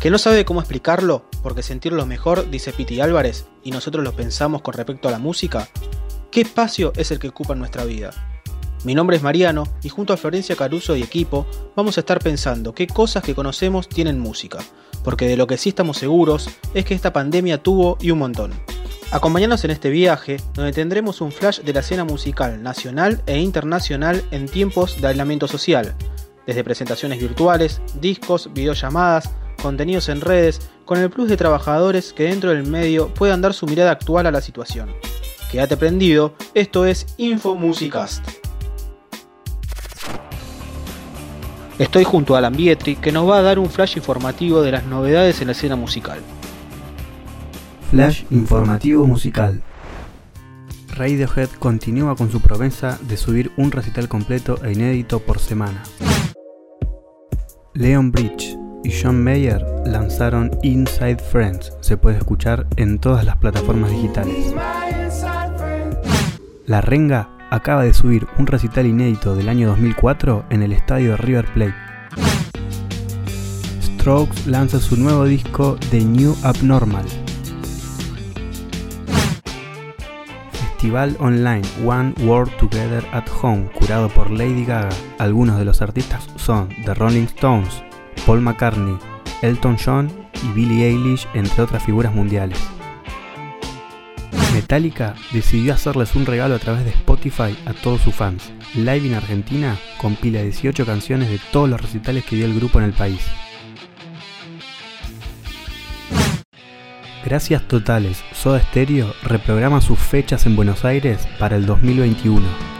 ¿Que no sabe cómo explicarlo? Porque sentirlo mejor, dice Piti Álvarez, y nosotros lo pensamos con respecto a la música. ¿Qué espacio es el que ocupa en nuestra vida? Mi nombre es Mariano y junto a Florencia Caruso y equipo vamos a estar pensando qué cosas que conocemos tienen música, porque de lo que sí estamos seguros es que esta pandemia tuvo y un montón. Acompáñanos en este viaje donde tendremos un flash de la escena musical nacional e internacional en tiempos de aislamiento social, desde presentaciones virtuales, discos, videollamadas, contenidos en redes, con el plus de trabajadores que dentro del medio puedan dar su mirada actual a la situación. Quédate prendido, esto es Info Musicast. Estoy junto a Alan Bietri que nos va a dar un flash informativo de las novedades en la escena musical. Flash informativo musical. Radiohead continúa con su promesa de subir un recital completo e inédito por semana. Leon Bridge y John Mayer lanzaron Inside Friends. Se puede escuchar en todas las plataformas digitales. La Renga acaba de subir un recital inédito del año 2004 en el estadio River Plate. Strokes lanza su nuevo disco The New Abnormal. Festival online One World Together at Home, curado por Lady Gaga. Algunos de los artistas son The Rolling Stones, Paul McCartney, Elton John y Billie Eilish, entre otras figuras mundiales. Metallica decidió hacerles un regalo a través de Spotify a todos sus fans. Live in Argentina compila 18 canciones de todos los recitales que dio el grupo en el país. Gracias totales, Soda Stereo reprograma sus fechas en Buenos Aires para el 2021.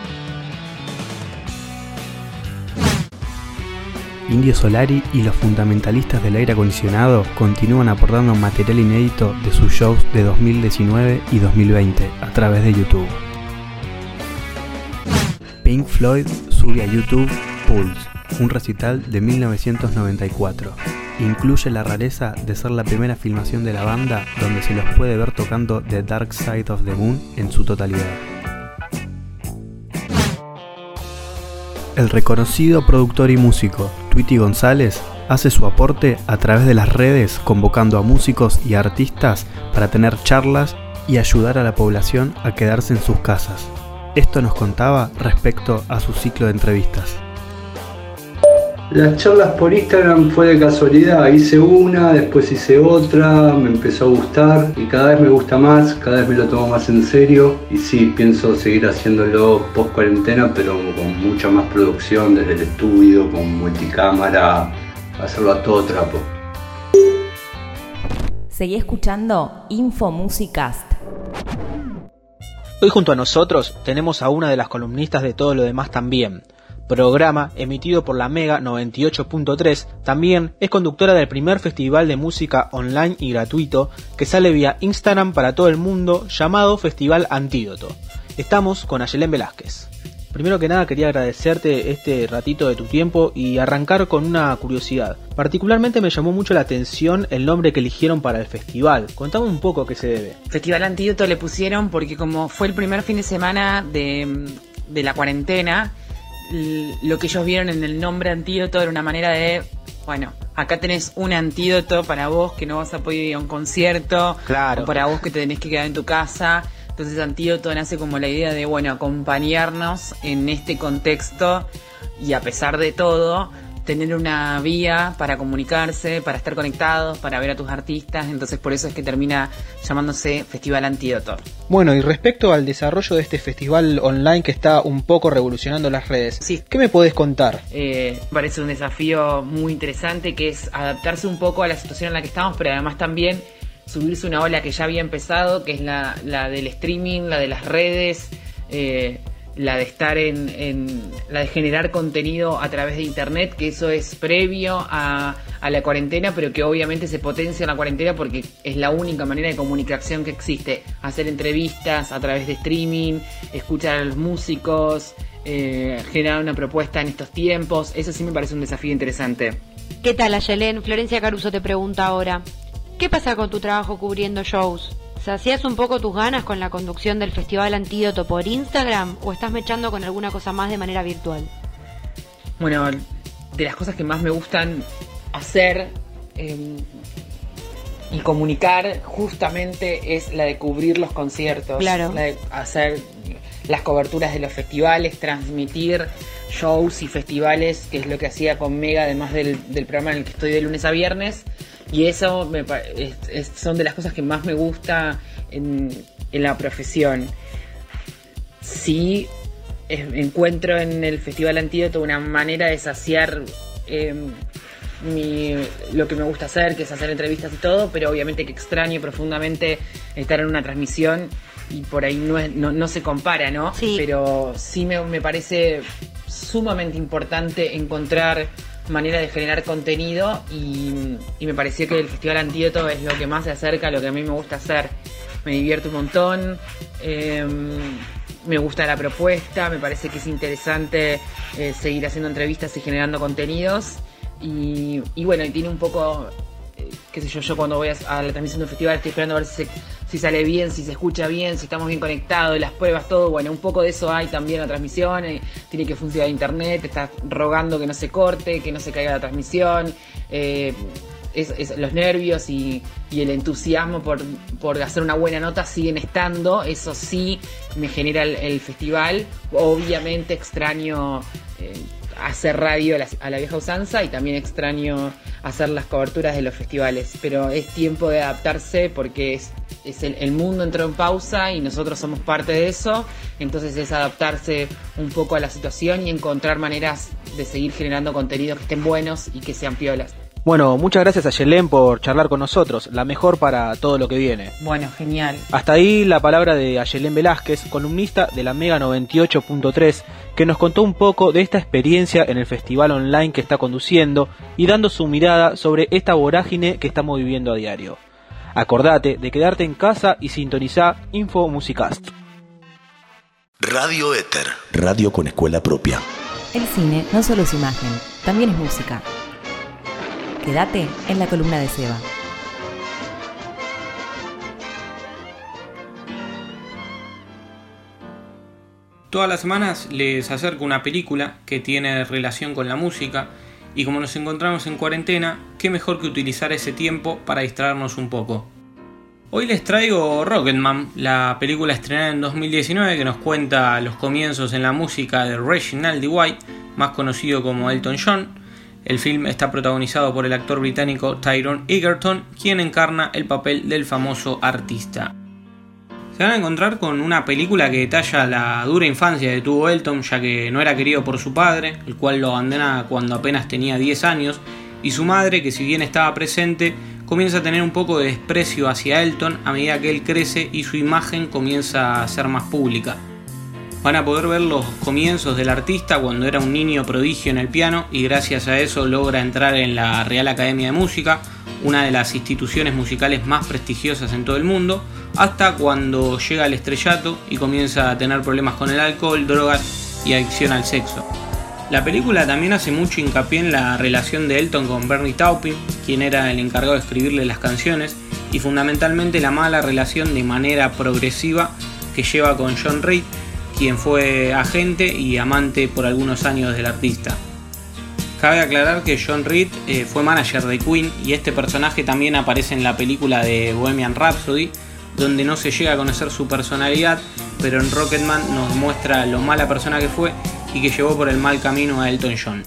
Indio Solari y los fundamentalistas del aire acondicionado continúan aportando material inédito de sus shows de 2019 y 2020 a través de YouTube. Pink Floyd sube a YouTube Pulse, un recital de 1994. Incluye la rareza de ser la primera filmación de la banda donde se los puede ver tocando The Dark Side of the Moon en su totalidad. El reconocido productor y músico Tweety González hace su aporte a través de las redes convocando a músicos y artistas para tener charlas y ayudar a la población a quedarse en sus casas. Esto nos contaba respecto a su ciclo de entrevistas. Las charlas por Instagram fue de casualidad, hice una, después hice otra, me empezó a gustar y cada vez me gusta más, cada vez me lo tomo más en serio y sí, pienso seguir haciéndolo post cuarentena, pero con mucha más producción desde el estudio, con multicámara, hacerlo a todo trapo. Seguí escuchando Info Musicast. Hoy junto a nosotros tenemos a una de las columnistas de todo lo demás también, programa emitido por la Mega 98.3, también es conductora del primer festival de música online y gratuito que sale vía Instagram para todo el mundo llamado Festival Antídoto. Estamos con Ayelén Velázquez. Primero que nada quería agradecerte este ratito de tu tiempo y arrancar con una curiosidad. Particularmente me llamó mucho la atención el nombre que eligieron para el festival. Contame un poco qué se debe. Festival Antídoto le pusieron porque como fue el primer fin de semana de, de la cuarentena, lo que ellos vieron en el nombre antídoto era una manera de, bueno, acá tenés un antídoto para vos que no vas a poder ir a un concierto, claro. o para vos que te tenés que quedar en tu casa. Entonces antídoto nace como la idea de, bueno, acompañarnos en este contexto y a pesar de todo, tener una vía para comunicarse, para estar conectados, para ver a tus artistas, entonces por eso es que termina llamándose Festival Antídoto. Bueno, y respecto al desarrollo de este festival online que está un poco revolucionando las redes, sí. ¿qué me podés contar? Eh, parece un desafío muy interesante que es adaptarse un poco a la situación en la que estamos, pero además también subirse una ola que ya había empezado, que es la, la del streaming, la de las redes. Eh, la de estar en, la de generar contenido a través de internet, que eso es previo a, la cuarentena, pero que obviamente se potencia en la cuarentena porque es la única manera de comunicación que existe. Hacer entrevistas a través de streaming, escuchar a los músicos, eh, generar una propuesta en estos tiempos, eso sí me parece un desafío interesante. ¿Qué tal, Ayelén? Florencia Caruso te pregunta ahora. ¿Qué pasa con tu trabajo cubriendo shows? ¿Sacías un poco tus ganas con la conducción del Festival Antídoto por Instagram o estás mechando con alguna cosa más de manera virtual? Bueno, de las cosas que más me gustan hacer em, y comunicar justamente es la de cubrir los conciertos, Claro. la de hacer las coberturas de los festivales, transmitir shows y festivales, que es lo que hacía con Mega, además del, del programa en el que estoy de lunes a viernes. Y eso me pa- es- es- son de las cosas que más me gusta en, en la profesión. Sí, es- encuentro en el Festival Antídoto una manera de saciar eh, mi- lo que me gusta hacer, que es hacer entrevistas y todo, pero obviamente que extraño profundamente estar en una transmisión y por ahí no, es- no, no se compara, ¿no? Sí. Pero sí me, me parece sumamente importante encontrar manera de generar contenido y, y me pareció que el Festival Antídoto es lo que más se acerca a lo que a mí me gusta hacer. Me divierto un montón, eh, me gusta la propuesta, me parece que es interesante eh, seguir haciendo entrevistas y generando contenidos y, y bueno, y tiene un poco, qué sé yo, yo cuando voy a, la transmisión de un festival estoy esperando a ver si, si sale bien, si se escucha bien, si estamos bien conectados, las pruebas, todo, bueno, un poco de eso hay también la transmisión, eh, tiene que funcionar internet, estás rogando que no se corte, que no se caiga la transmisión, eh, los nervios y, el entusiasmo por, por hacer una buena nota siguen estando, eso sí me genera el, el festival, obviamente extraño... eh, hacer radio a la, vieja usanza y también extraño hacer las coberturas de los festivales. Pero es tiempo de adaptarse porque es, es el, el mundo entró en pausa y nosotros somos parte de eso. Entonces es adaptarse un poco a la situación y encontrar maneras de seguir generando contenidos que estén buenos y que sean piolas. Bueno, muchas gracias a Yelén por charlar con nosotros, la mejor para todo lo que viene. Bueno, genial. Hasta ahí la palabra de Ayelén Velázquez, columnista de la Mega 98.3, que nos contó un poco de esta experiencia en el festival online que está conduciendo y dando su mirada sobre esta vorágine que estamos viviendo a diario. Acordate de quedarte en casa y sintonizar Info Musicast. Radio Éter, radio con escuela propia. El cine no solo es imagen, también es música. Quédate en la columna de Seba. Todas las semanas les acerco una película que tiene relación con la música y como nos encontramos en cuarentena, qué mejor que utilizar ese tiempo para distraernos un poco. Hoy les traigo Rocketman, la película estrenada en 2019 que nos cuenta los comienzos en la música de Reginald White, más conocido como Elton John. El film está protagonizado por el actor británico Tyrone Egerton, quien encarna el papel del famoso artista. Se van a encontrar con una película que detalla la dura infancia que tuvo Elton, ya que no era querido por su padre, el cual lo abandona cuando apenas tenía 10 años, y su madre, que si bien estaba presente, comienza a tener un poco de desprecio hacia Elton a medida que él crece y su imagen comienza a ser más pública. Van a poder ver los comienzos del artista cuando era un niño prodigio en el piano y gracias a eso logra entrar en la Real Academia de Música, una de las instituciones musicales más prestigiosas en todo el mundo, hasta cuando llega al estrellato y comienza a tener problemas con el alcohol, drogas y adicción al sexo. La película también hace mucho hincapié en la relación de Elton con Bernie Taupin, quien era el encargado de escribirle las canciones, y fundamentalmente la mala relación de manera progresiva que lleva con John Reid, quien fue agente y amante por algunos años del artista. Cabe aclarar que John Reid eh, fue manager de Queen y este personaje también aparece en la película de Bohemian Rhapsody, donde no se llega a conocer su personalidad, pero en Rocketman nos muestra lo mala persona que fue y que llevó por el mal camino a Elton John.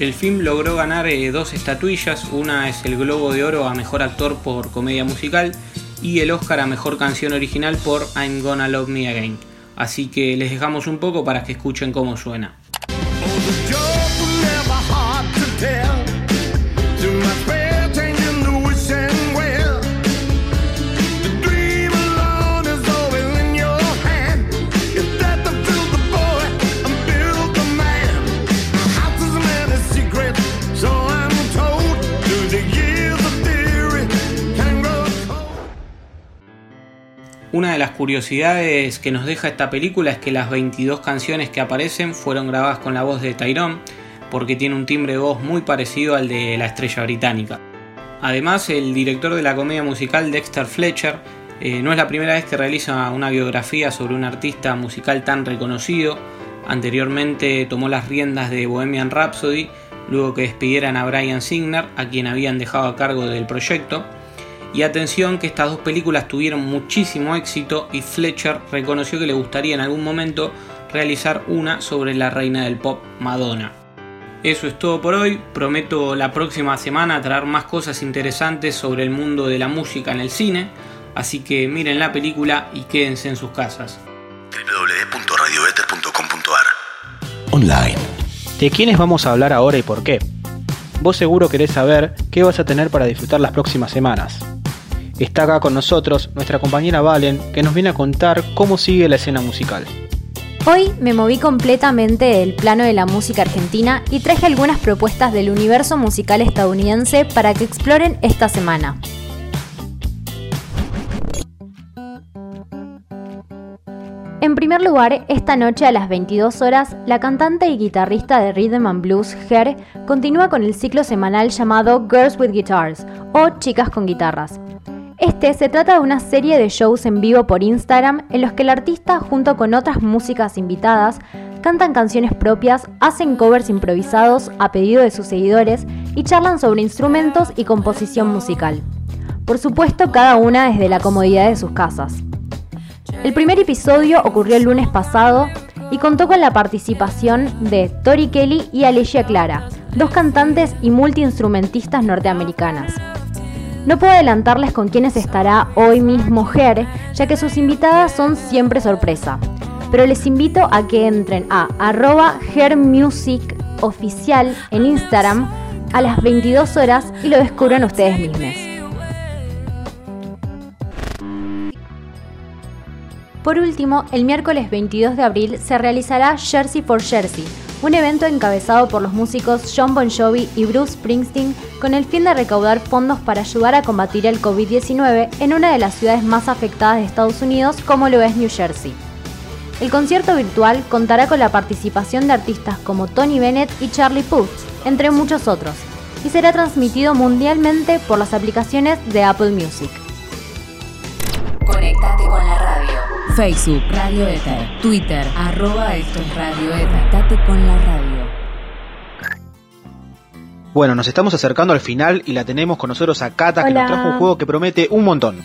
El film logró ganar eh, dos estatuillas, una es el Globo de Oro a Mejor Actor por Comedia Musical y el Oscar a Mejor Canción Original por I'm Gonna Love Me Again. Así que les dejamos un poco para que escuchen cómo suena. Curiosidades que nos deja esta película es que las 22 canciones que aparecen fueron grabadas con la voz de Tyrone, porque tiene un timbre de voz muy parecido al de la estrella británica. Además, el director de la comedia musical Dexter Fletcher eh, no es la primera vez que realiza una biografía sobre un artista musical tan reconocido. Anteriormente tomó las riendas de Bohemian Rhapsody, luego que despidieran a Brian Signer, a quien habían dejado a cargo del proyecto. Y atención que estas dos películas tuvieron muchísimo éxito y Fletcher reconoció que le gustaría en algún momento realizar una sobre la reina del pop Madonna. Eso es todo por hoy, prometo la próxima semana traer más cosas interesantes sobre el mundo de la música en el cine, así que miren la película y quédense en sus casas. www.radioether.com.ar Online. ¿De quiénes vamos a hablar ahora y por qué? Vos seguro querés saber qué vas a tener para disfrutar las próximas semanas. Está acá con nosotros nuestra compañera Valen, que nos viene a contar cómo sigue la escena musical. Hoy me moví completamente del plano de la música argentina y traje algunas propuestas del universo musical estadounidense para que exploren esta semana. En primer lugar, esta noche a las 22 horas, la cantante y guitarrista de Rhythm and Blues, Her, continúa con el ciclo semanal llamado Girls with Guitars o Chicas con Guitarras. Este se trata de una serie de shows en vivo por Instagram en los que el artista, junto con otras músicas invitadas, cantan canciones propias, hacen covers improvisados a pedido de sus seguidores y charlan sobre instrumentos y composición musical. Por supuesto, cada una desde la comodidad de sus casas. El primer episodio ocurrió el lunes pasado y contó con la participación de Tori Kelly y Alicia Clara, dos cantantes y multiinstrumentistas norteamericanas. No puedo adelantarles con quiénes estará hoy mismo Ger, ya que sus invitadas son siempre sorpresa. Pero les invito a que entren a arroba en Instagram a las 22 horas y lo descubran ustedes mismos. Por último, el miércoles 22 de abril se realizará Jersey for Jersey, un evento encabezado por los músicos John Bon Jovi y Bruce Springsteen con el fin de recaudar fondos para ayudar a combatir el COVID-19 en una de las ciudades más afectadas de Estados Unidos como lo es New Jersey. El concierto virtual contará con la participación de artistas como Tony Bennett y Charlie Puth, entre muchos otros, y será transmitido mundialmente por las aplicaciones de Apple Music. Facebook, Radio Ether, Twitter, arroba esto es Radio Ether. Conectate con la radio. Bueno, nos estamos acercando al final y la tenemos con nosotros a Kata, que nos trajo un juego que promete un montón.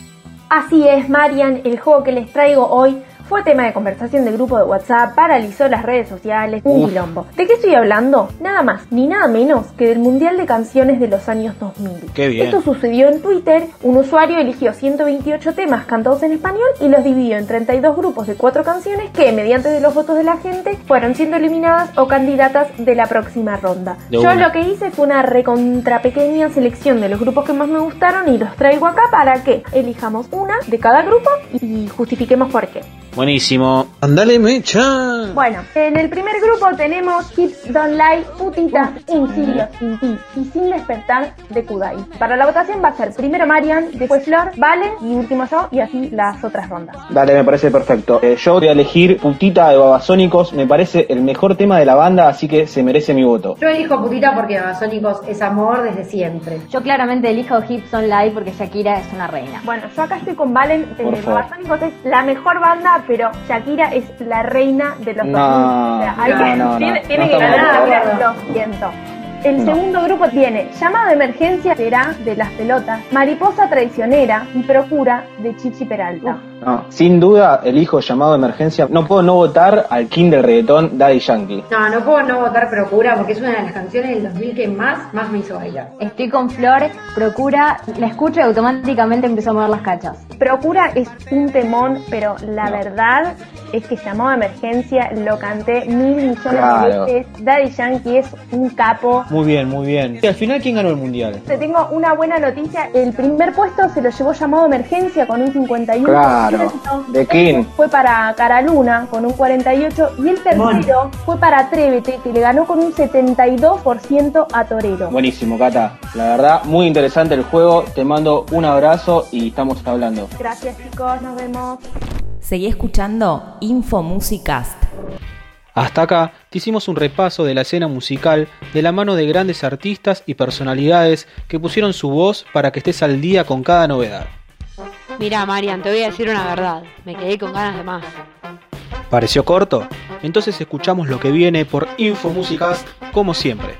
Así es, Marian, el juego que les traigo hoy fue tema de conversación de grupo de WhatsApp, paralizó las redes sociales, un quilombo. ¿De qué estoy hablando? Nada más ni nada menos que del Mundial de Canciones de los años 2000. Qué bien. Esto sucedió en Twitter, un usuario eligió 128 temas cantados en español y los dividió en 32 grupos de 4 canciones que, mediante de los votos de la gente, fueron siendo eliminadas o candidatas de la próxima ronda. De Yo una. lo que hice fue una recontra pequeña selección de los grupos que más me gustaron y los traigo acá para que elijamos una de cada grupo y justifiquemos por qué. Buenísimo. Andale, mecha. Bueno, en el primer grupo tenemos Hips Don't Lie, Putita, Un Sirio Sin Ti y Sin Despertar de Kudai. Para la votación va a ser primero Marian, después Flor, Valen y último yo y así las otras rondas. Dale, me parece perfecto. Eh, yo voy a elegir Putita de Babasónicos, me parece el mejor tema de la banda, así que se merece mi voto. Yo elijo putita porque Babasónicos es amor desde siempre. Yo claramente elijo Hips Online porque Shakira es una reina. Bueno, yo acá estoy con Valen, eh. Babasónicos es la mejor banda, pero Shakira es la reina de los No, 2000. O sea, hay no, que- no, no, tiene, que ganar, de Shakira, acuerdo. lo siento. El No. segundo grupo tiene Llamado de Emergencia será de Las Pelotas, Mariposa Traicionera y Procura de Chichi Peralta. No, sin duda, elijo llamado de emergencia. No puedo no votar al king del reggaetón, Daddy Yankee. No, no puedo no votar Procura porque es una de las canciones del 2000 que más, más me hizo bailar. Estoy con Flor, procura, la escucho y automáticamente empiezo a mover las cachas. Procura es un temón, pero la verdad es que llamado de emergencia lo canté mil millones Claro. de veces. Daddy Yankee es un capo. Muy bien, muy bien. Y al final, ¿quién ganó el mundial? Te tengo una buena noticia. El primer puesto se lo llevó llamado de emergencia con un 51%. Claro, The King. Fue para Cara Luna con un 48%. Y el tercero fue para Atrévete, que le ganó con un 72% a Torero. Buenísimo, Cata. La verdad, muy interesante el juego. Te mando un abrazo y estamos hablando. Gracias chicos, nos vemos. Seguí escuchando Info Musicast. Hasta acá te hicimos un repaso de la escena musical de la mano de grandes artistas y personalidades que pusieron su voz para que estés al día con cada novedad. Mira, Marian, te voy a decir una verdad. Me quedé con ganas de más. ¿Pareció corto? Entonces escuchamos lo que viene por Info Musicast como siempre.